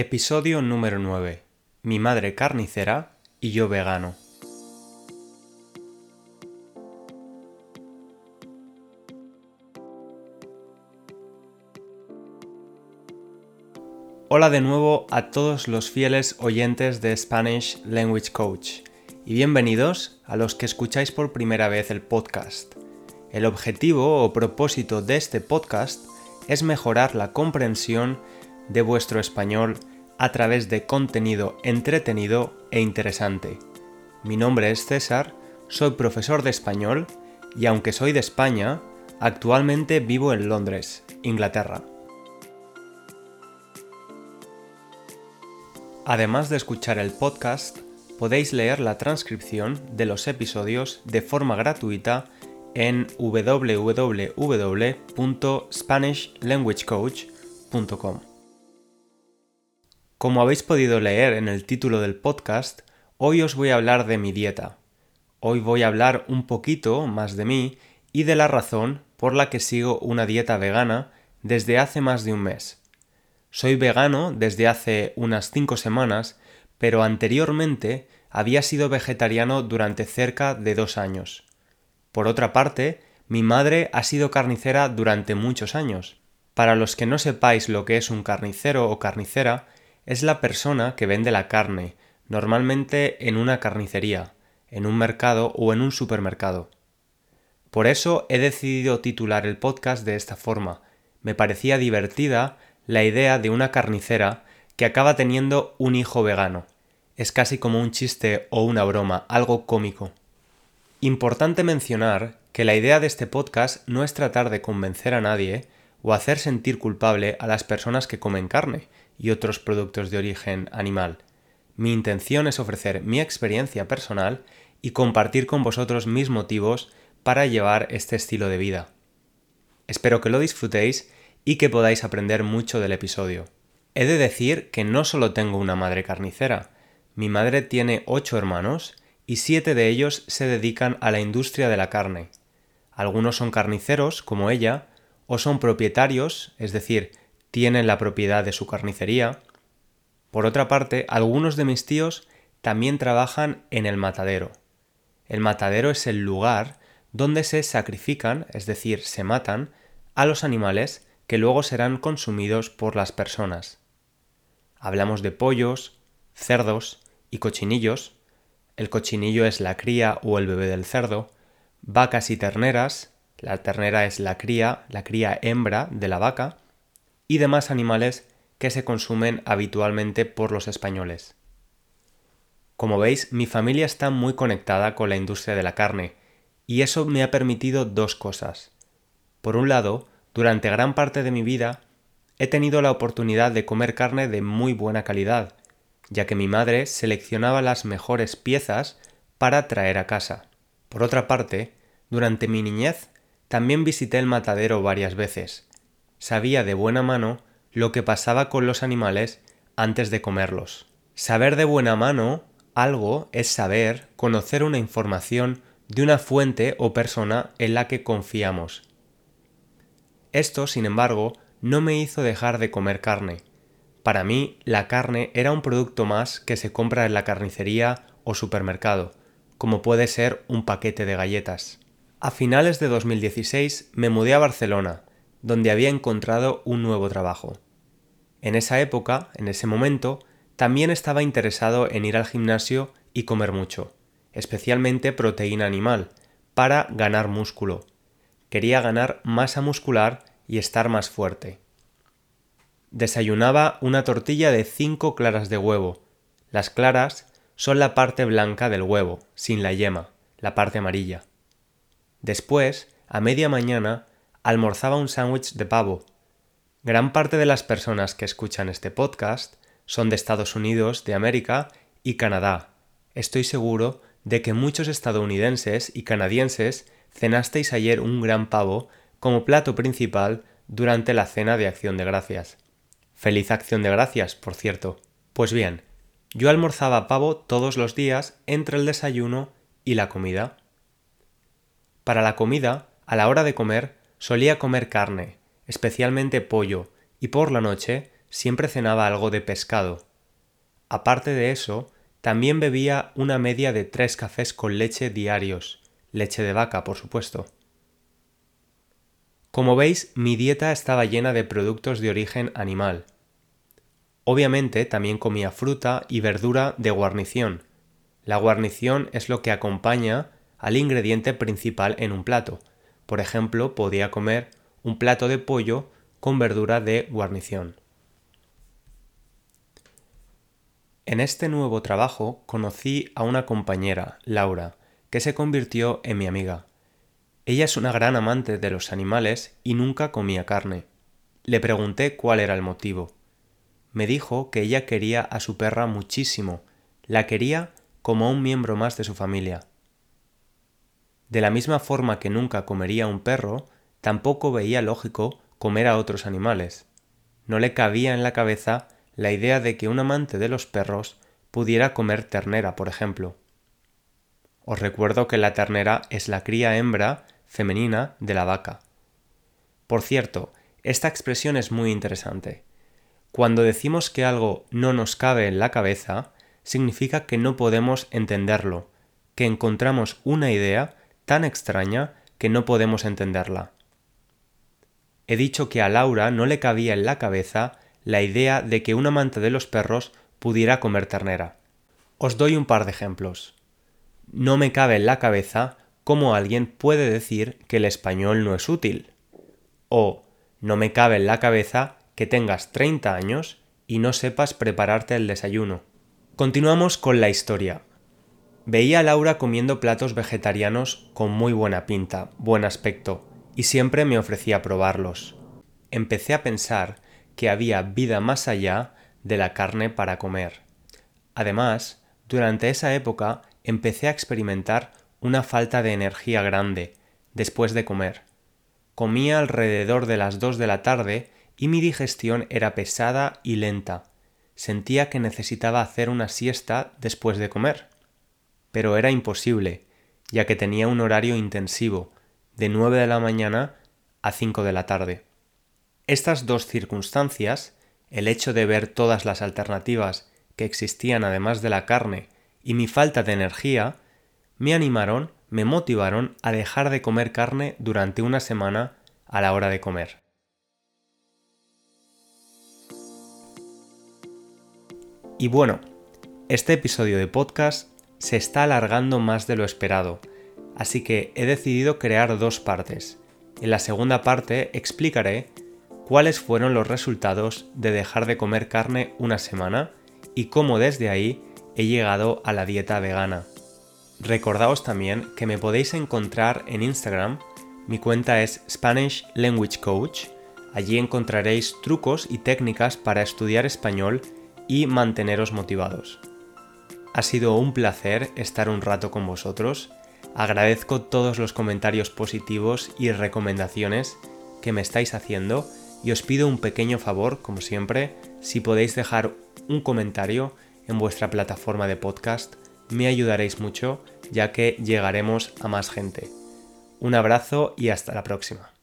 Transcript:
Episodio número 9. Mi madre carnicera y yo vegano. Hola de nuevo a todos los fieles oyentes de Spanish Language Coach y bienvenidos a los que escucháis por primera vez el podcast. El objetivo o propósito de este podcast es mejorar la comprensión de vuestro español a través de contenido entretenido e interesante. Mi nombre es César, soy profesor de español y aunque soy de España, actualmente vivo en Londres, Inglaterra. Además de escuchar el podcast, podéis leer la transcripción de los episodios de forma gratuita en www.spanishlanguagecoach.com. Como habéis podido leer en el título del podcast, hoy os voy a hablar de mi dieta. Hoy voy a hablar un poquito más de mí y de la razón por la que sigo una dieta vegana desde hace más de un mes. Soy vegano desde hace unas 5 semanas, pero anteriormente había sido vegetariano durante cerca de dos años. Por otra parte, mi madre ha sido carnicera durante muchos años. Para los que no sepáis lo que es un carnicero o carnicera, es la persona que vende la carne, normalmente en una carnicería, en un mercado o en un supermercado. Por eso he decidido titular el podcast de esta forma. Me parecía divertida la idea de una carnicera que acaba teniendo un hijo vegano. Es casi como un chiste o una broma, algo cómico. Importante mencionar que la idea de este podcast no es tratar de convencer a nadie o hacer sentir culpable a las personas que comen carne, y otros productos de origen animal. Mi intención es ofrecer mi experiencia personal y compartir con vosotros mis motivos para llevar este estilo de vida. Espero que lo disfrutéis y que podáis aprender mucho del episodio. He de decir que no solo tengo una madre carnicera, mi madre tiene ocho hermanos y siete de ellos se dedican a la industria de la carne. Algunos son carniceros, como ella, o son propietarios, es decir, tienen la propiedad de su carnicería. Por otra parte, algunos de mis tíos también trabajan en el matadero. El matadero es el lugar donde se sacrifican, es decir, se matan, a los animales que luego serán consumidos por las personas. Hablamos de pollos, cerdos y cochinillos. El cochinillo es la cría o el bebé del cerdo. Vacas y terneras. La ternera es la cría, la cría hembra de la vaca y demás animales que se consumen habitualmente por los españoles. Como veis, mi familia está muy conectada con la industria de la carne, y eso me ha permitido dos cosas. Por un lado, durante gran parte de mi vida he tenido la oportunidad de comer carne de muy buena calidad, ya que mi madre seleccionaba las mejores piezas para traer a casa. Por otra parte, durante mi niñez también visité el matadero varias veces, sabía de buena mano lo que pasaba con los animales antes de comerlos. Saber de buena mano algo es saber, conocer una información de una fuente o persona en la que confiamos. Esto, sin embargo, no me hizo dejar de comer carne. Para mí, la carne era un producto más que se compra en la carnicería o supermercado, como puede ser un paquete de galletas. A finales de 2016 me mudé a Barcelona, donde había encontrado un nuevo trabajo. En esa época, en ese momento, también estaba interesado en ir al gimnasio y comer mucho, especialmente proteína animal, para ganar músculo. Quería ganar masa muscular y estar más fuerte. Desayunaba una tortilla de 5 claras de huevo. Las claras son la parte blanca del huevo, sin la yema, la parte amarilla. Después, a media mañana, almorzaba un sándwich de pavo. Gran parte de las personas que escuchan este podcast son de Estados Unidos, de América y Canadá. Estoy seguro de que muchos estadounidenses y canadienses cenasteis ayer un gran pavo como plato principal durante la cena de acción de gracias. Feliz acción de gracias, por cierto. Pues bien, yo almorzaba pavo todos los días entre el desayuno y la comida. Para la comida, a la hora de comer, Solía comer carne, especialmente pollo, y por la noche siempre cenaba algo de pescado. Aparte de eso, también bebía una media de tres cafés con leche diarios, leche de vaca, por supuesto. Como veis, mi dieta estaba llena de productos de origen animal. Obviamente también comía fruta y verdura de guarnición. La guarnición es lo que acompaña al ingrediente principal en un plato. Por ejemplo, podía comer un plato de pollo con verdura de guarnición. En este nuevo trabajo conocí a una compañera, Laura, que se convirtió en mi amiga. Ella es una gran amante de los animales y nunca comía carne. Le pregunté cuál era el motivo. Me dijo que ella quería a su perra muchísimo, la quería como un miembro más de su familia. De la misma forma que nunca comería un perro, tampoco veía lógico comer a otros animales. No le cabía en la cabeza la idea de que un amante de los perros pudiera comer ternera, por ejemplo. Os recuerdo que la ternera es la cría hembra femenina de la vaca. Por cierto, esta expresión es muy interesante. Cuando decimos que algo no nos cabe en la cabeza, significa que no podemos entenderlo, que encontramos una idea tan extraña que no podemos entenderla. He dicho que a Laura no le cabía en la cabeza la idea de que un amante de los perros pudiera comer ternera. Os doy un par de ejemplos. No me cabe en la cabeza cómo alguien puede decir que el español no es útil. O no me cabe en la cabeza que tengas 30 años y no sepas prepararte el desayuno. Continuamos con la historia. Veía a Laura comiendo platos vegetarianos con muy buena pinta, buen aspecto, y siempre me ofrecía probarlos. Empecé a pensar que había vida más allá de la carne para comer. Además, durante esa época empecé a experimentar una falta de energía grande después de comer. Comía alrededor de las dos de la tarde y mi digestión era pesada y lenta. Sentía que necesitaba hacer una siesta después de comer. Pero era imposible, ya que tenía un horario intensivo, de nueve de la mañana a cinco de la tarde. Estas dos circunstancias, el hecho de ver todas las alternativas que existían además de la carne y mi falta de energía, me animaron, me motivaron a dejar de comer carne durante una semana a la hora de comer. Y bueno, este episodio de podcast se está alargando más de lo esperado, así que he decidido crear dos partes. En la segunda parte explicaré cuáles fueron los resultados de dejar de comer carne una semana y cómo desde ahí he llegado a la dieta vegana. Recordaos también que me podéis encontrar en Instagram, mi cuenta es Spanish Language Coach, allí encontraréis trucos y técnicas para estudiar español y manteneros motivados. Ha sido un placer estar un rato con vosotros, agradezco todos los comentarios positivos y recomendaciones que me estáis haciendo y os pido un pequeño favor, como siempre, si podéis dejar un comentario en vuestra plataforma de podcast, me ayudaréis mucho ya que llegaremos a más gente. Un abrazo y hasta la próxima.